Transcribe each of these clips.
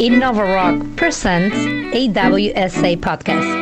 Innova Rock presents AWSA Podcast.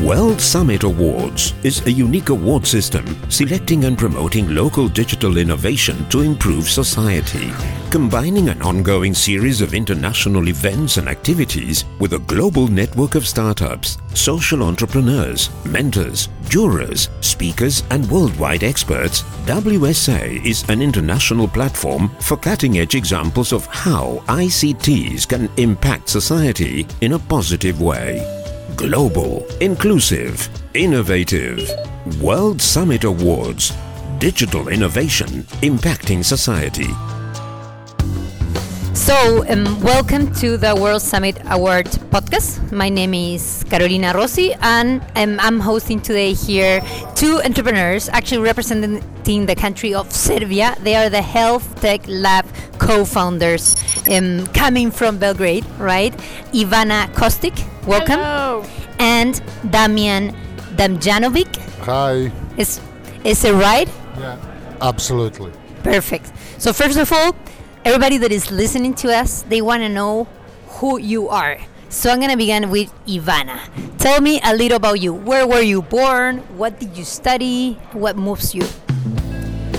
World Summit Awards is a unique award system selecting and promoting local digital innovation to improve society, combining an ongoing series of international events and activities with a global network of startups, social entrepreneurs, mentors, jurors, speakers, and worldwide experts. WSA is an international platform for cutting edge examples of how ICTs can impact society in a positive way global, inclusive, innovative. World Summit Awards. Digital innovation impacting society. So, um, welcome to the World Summit Award podcast. My name is Carolina Rossi, and um, I'm hosting today here two entrepreneurs actually representing the country of Serbia. They are the Health Tech Lab co founders um, coming from Belgrade, right? Ivana Kostic, welcome. Hello. And Damjan Damnjanovic. Hi. Is, is it right? Yeah. Absolutely. Perfect. So first of all, everybody that is listening to us, they want to know who you are. So I'm going to begin with Ivana. Tell me a little about you. Where were you born? What did you study? What moves you?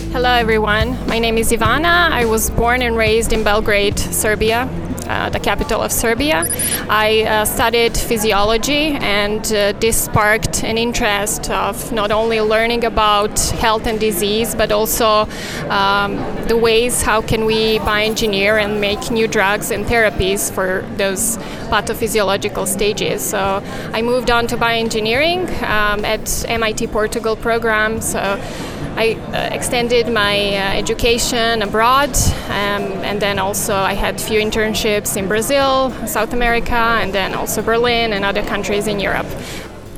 Hello, everyone. My name is Ivana. I was born and raised in Belgrade, Serbia, uh, the capital of Serbia. I uh, studied physiology, and uh, this sparked an interest of not only learning about health and disease, but also um, the ways how can we bioengineer and make new drugs and therapies for those pathophysiological stages. So I moved on to bioengineering um, at MIT Portugal program. So I uh, extended my uh, education abroad, um, and then also I had few internships in Brazil, South America, and then also Berlin and other countries in Europe.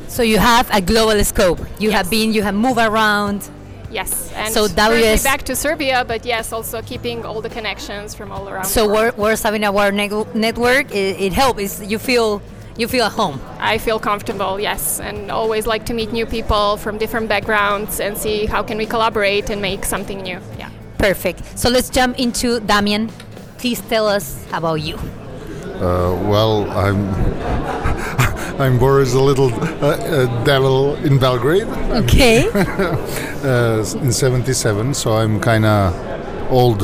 So you have a global scope. You have been, you have moved around. Yes, and So WS back to Serbia, but yes, also keeping all the connections from all around. So. World Saving Award neg- Network, it, it helps. You feel you feel at home. I feel comfortable, yes, and always like to meet new people from different backgrounds and see how can we collaborate and make something new. Yeah. Perfect. So let's jump into Damjan. Please tell us about you. Uh, well, I'm I'm born as a little uh, uh, devil in Belgrade Okay. uh, in '77, so I'm kind of old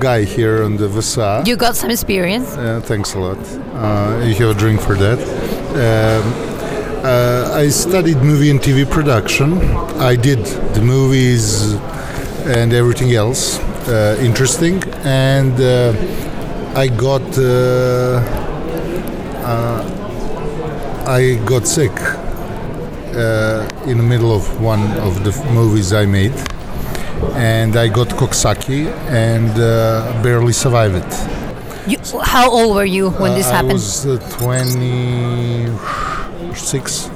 guy here on the Vasa. you got some experience. Uh, thanks a lot. Uh, you have a drink for that. Um, uh, I studied movie and TV production. I did the movies and everything else uh, interesting, and uh, I got uh, uh, I got sick uh, in the middle of one of the movies I made, and I got Coxsackie and uh, barely survived it. You, how old were you when this Uh, happened? I was uh, 26,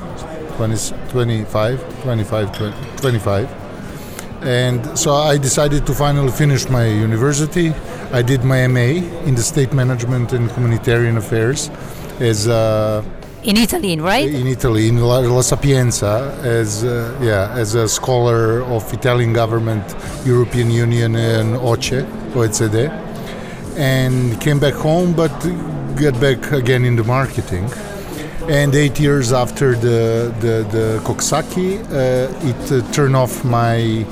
20, 25, 25, 20, 25. And so I decided to finally finish my university. I did my MA in the State Management and Humanitarian Affairs as uh, in Italy, right? in Italy, in La, La Sapienza, as uh, yeah, as a scholar of Italian government, European Union, and OCE, OECD, and came back home, but got back again in the marketing. And eight years after the the, the Coxsackie, uh, it uh, turned off my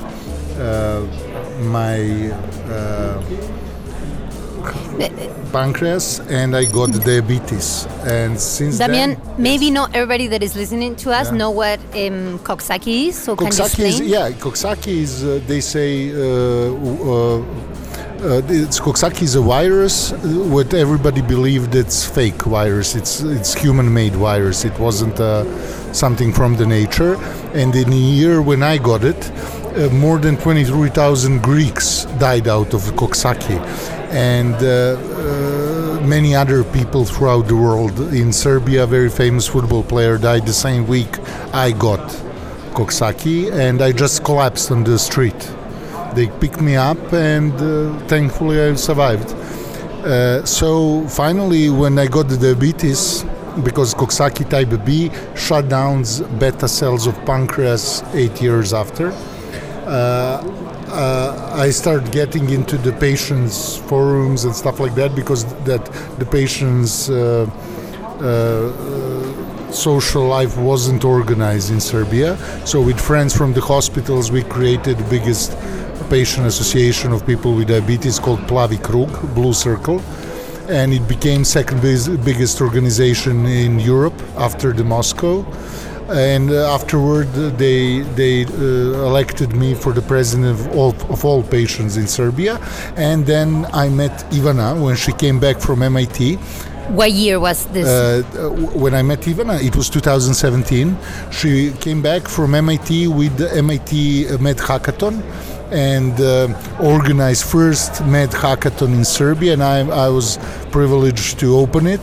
uh, my uh, pancreas, and I got diabetes. And since Damjan, then, maybe not everybody that is listening to us Yeah. know what um, Coxsackie is. So can you Coxsackie is explain? yeah. Coxsackie is uh, they say uh, uh, uh, it's Coxsackie is a virus. What everybody believed it's fake virus. It's it's human-made virus. It wasn't uh, something from the nature. And in a year when I got it, uh, more than 23,000 Greeks died out of Coxsackie, and. Uh, uh, many other people throughout the world. In Serbia, a very famous football player died the same week I got Coxsackie, and I just collapsed on the street. They picked me up, and uh, thankfully I survived. Uh, so finally, when I got the diabetes, because Coxsackie type B shut down beta cells of pancreas eight years after, uh, uh, I started getting into the patients forums and stuff like that because that the patients uh, uh, social life wasn't organized in Serbia. So with friends from the hospitals, we created the biggest patient association of people with diabetes called Plavi Krug, Blue Circle. And it became second biggest organization in Europe after the Moscow and uh, afterward they they uh, elected me for the president of all, of all patients in Serbia and then I met Ivana when she came back from MIT what year was this? Uh, when I met Ivana, it was 2017. She came back from MIT with the MIT Med Hackathon and uh, organized first Med Hackathon in Serbia, and I, I was privileged to open it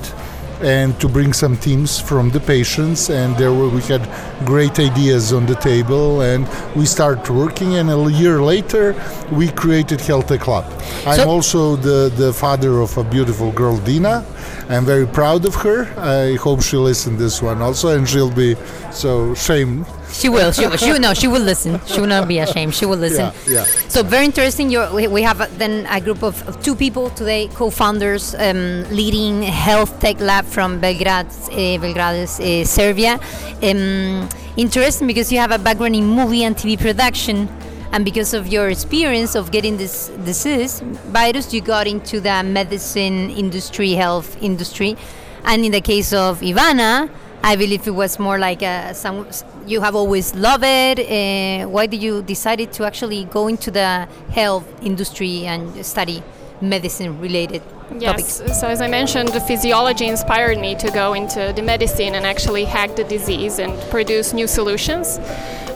and to bring some teams from the patients and there were we had great ideas on the table and we started working and a year later we created Health Club. I'm also the, the father of a beautiful girl Dina. I'm very proud of her. I hope she listens this one also and she'll be so shamed she will. She will. She will. No, she will listen. She will not be ashamed. She will listen. Yeah. yeah. So very interesting. You're, we, have then a group of, of two people today, co-founders, um, leading health tech lab from Belgrade, uh, Belgrade, uh, Serbia. Um, interesting because you have a background in movie and TV production and because of your experience of getting this disease virus you got into the medicine industry health industry and in the case of ivana I believe it was more like a, some you have always loved it. Uh, why did you decided to actually go into the health industry and study medicine related Yes, so as I mentioned, the physiology inspired me to go into the medicine and actually hack the disease and produce new solutions.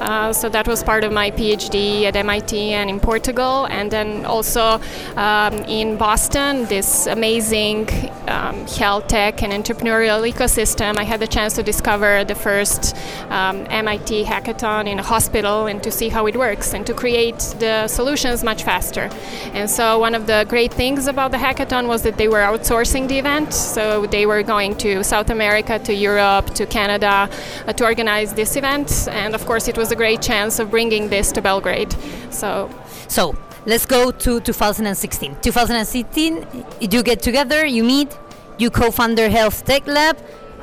Uh, so that was part of my PhD at MIT and in Portugal, and then also um, in Boston, this amazing um, health tech and entrepreneurial ecosystem. I had the chance to discover the first um, MIT hackathon in a hospital and to see how it works and to create the solutions much faster. And so one of the great things about the hackathon was that they were outsourcing the event. So they were going to South America, to Europe, to Canada uh, to organize this event. And of course, it was a great chance of bringing this to Belgrade. So, so let's go to 2016. 2016, you get together, you meet, you co-found Health Tech Lab.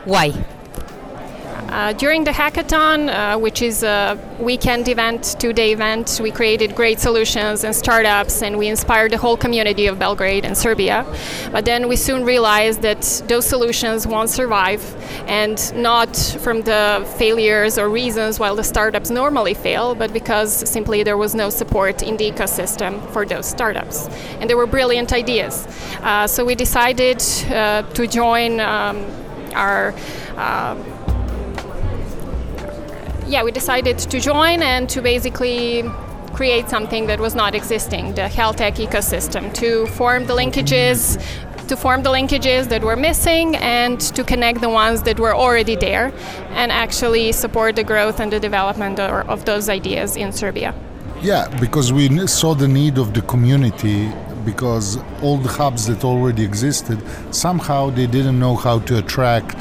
Why? Uh, during the hackathon, uh, which is a weekend event, two day event, we created great solutions and startups and we inspired the whole community of Belgrade and Serbia. But then we soon realized that those solutions won't survive and not from the failures or reasons why the startups normally fail, but because simply there was no support in the ecosystem for those startups. And there were brilliant ideas. Uh, so we decided uh, to join um, our uh, yeah, we decided to join and to basically create something that was not existing, the health tech ecosystem, to form the linkages to form the linkages that were missing and to connect the ones that were already there and actually support the growth and the development of those ideas in Serbia. Yeah, because we saw the need of the community because all the hubs that already existed somehow they didn't know how to attract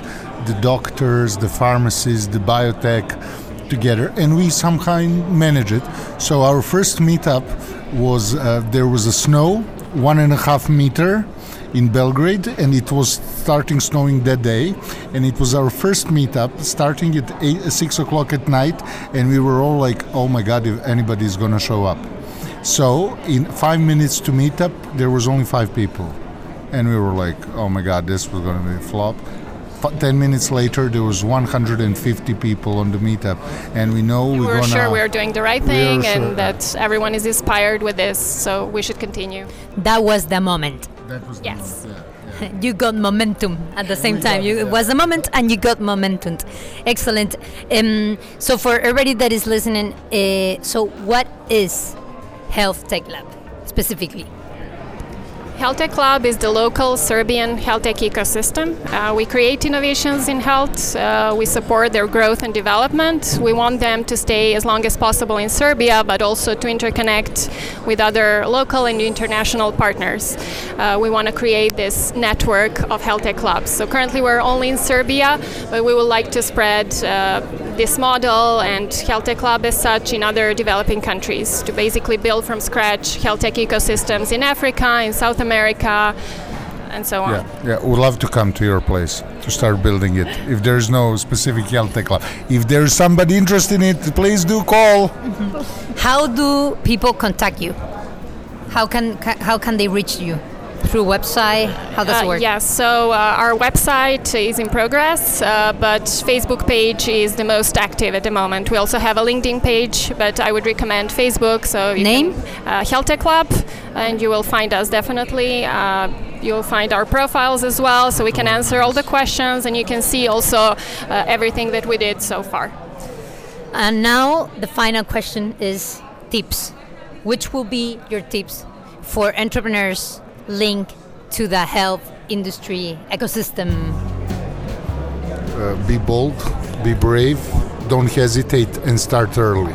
the doctors, the pharmacies, the biotech together, and we somehow managed it. So our first meetup was uh, there was a snow, one and a half meter in Belgrade, and it was starting snowing that day. And it was our first meetup, starting at eight, six o'clock at night, and we were all like, "Oh my God, if anybody is gonna show up!" So in five minutes to meet up, there was only five people, and we were like, "Oh my God, this was gonna be a flop." 10 minutes later there was 150 people on the meetup and we know we're, we're gonna, sure we're doing the right thing and sure. that everyone is inspired with this so we should continue that was the moment that was yes moment, yeah, yeah. you got momentum at the same time. You, yeah. It was a moment, and you got momentum. Excellent. Um, so, for everybody that is listening, uh, so what is Health Tech Lab specifically? Health Tech Lab is the local Serbian health tech ecosystem. Uh, we create innovations in health, uh, we support their growth and development. We want them to stay as long as possible in Serbia, but also to interconnect with other local and international partners. Uh, we want to create this network of health tech clubs. So currently we're only in Serbia, but we would like to spread uh, this model and Health Tech Lab as such in other developing countries to basically build from scratch health tech ecosystems in Africa, in South America, and so on. Yeah, yeah, we'd love to come to your place to start building it. If there's no specific health tech lab, if there's somebody interested in it, please do call. How do people contact you? How can how can they reach you? Through website? How does it Uh, work? yes, so uh, our website is in progress, uh, but Facebook page is the most active at the moment. We also have a LinkedIn page, but I would recommend Facebook. So Name? can, uh, Health Tech Lab, and you will find us definitely. Uh, you'll find our profiles as well, so we can answer all the questions, and you can see also uh, everything that we did so far. And now the final question is tips. Which will be your tips for entrepreneurs linked to the health industry ecosystem? Uh, be bold, be brave, don't hesitate, and start early.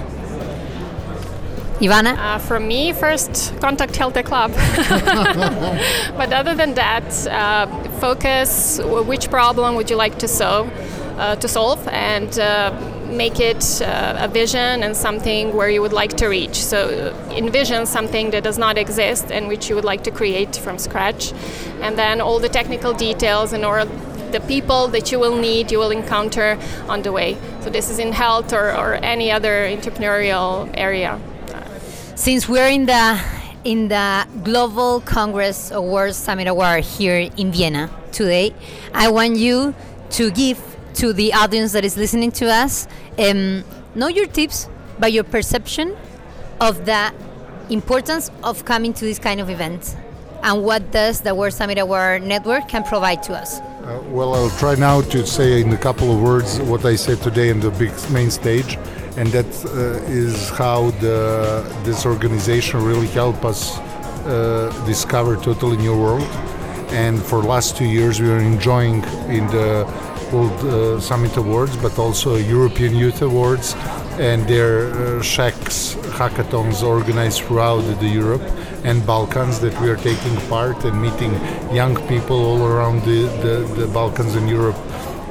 Ivana? Uh, from me, first contact Health Club. but other than that, uh, focus which problem would you like to solve, uh, to solve, and uh, make it uh, a vision and something where you would like to reach. So uh, envision something that does not exist and which you would like to create from scratch, and then all the technical details and all the people that you will need, you will encounter on the way. So this is in health or, or any other entrepreneurial area. Since we're in the in the Global Congress Awards Summit Award here in Vienna today, I want you to give to the audience that is listening to us um, not your tips, by your perception of the importance of coming to this kind of event and what does the World Summit Award Network can provide to us. Uh, well, I'll try now to say in a couple of words what I said today in the big main stage, and that uh, is how the, this organization really helped us uh, discover totally new world. And for last two years, we are enjoying in the World uh, Summit Awards, but also European Youth Awards, and their uh, shacks hackathons organized throughout the Europe and Balkans that we are taking part and meeting young people all around the, the, the Balkans and Europe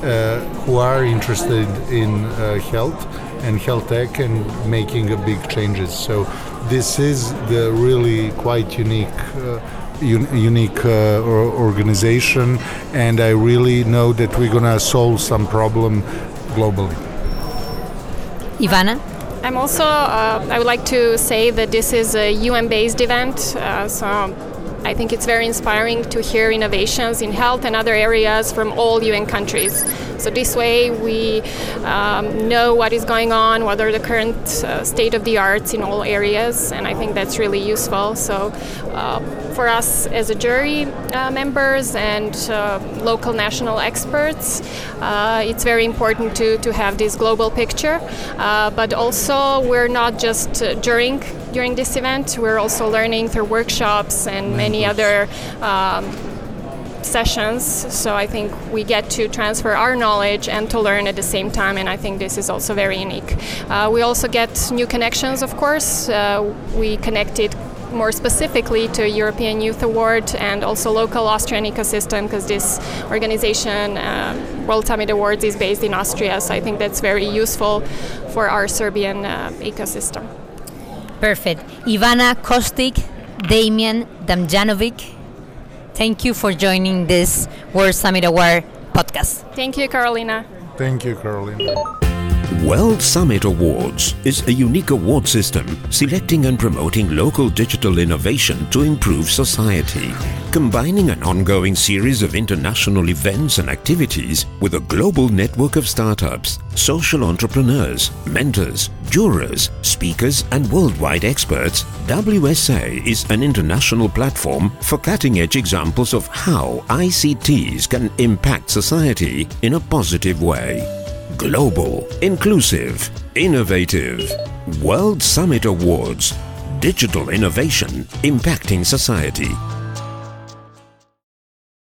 uh, who are interested in uh, health and health tech and making a big changes. So this is the really quite unique. Un- unique uh, organization and I really know that we're gonna solve some problem globally. Ivana? I'm also, uh, I would like to say that this is a UN based event. Uh, so I think it's very inspiring to hear innovations in health and other areas from all UN countries. So this way we um, know what is going on, what are the current uh, state of the arts in all areas, and I think that's really useful. So uh, for us as a jury uh, members and uh, local national experts, uh, it's very important to, to have this global picture. Uh, but also we're not just uh, during during this event, we're also learning through workshops and many other um, sessions. So I think we get to transfer our knowledge and to learn at the same time, and I think this is also very unique. Uh, we also get new connections, of course. Uh, we connected more specifically to European Youth Award and also local Austrian ecosystem because this organization, uh, World Summit Awards, is based in Austria. So I think that's very useful for our Serbian uh, ecosystem. Perfect. Ivana Kostic, Damjan Damnjanovic, thank you for joining this World Summit Award podcast. Thank you, Carolina. Thank you, Carolina. World Summit Awards is a unique award system selecting and promoting local digital innovation to improve society, combining an ongoing series of international events and activities with a global network of startups, social entrepreneurs, mentors, jurors, speakers, and worldwide experts. WSA is an international platform for cutting edge examples of how ICTs can impact society in a positive way. Global, inclusive, innovative. World Summit Awards. Digital innovation impacting society.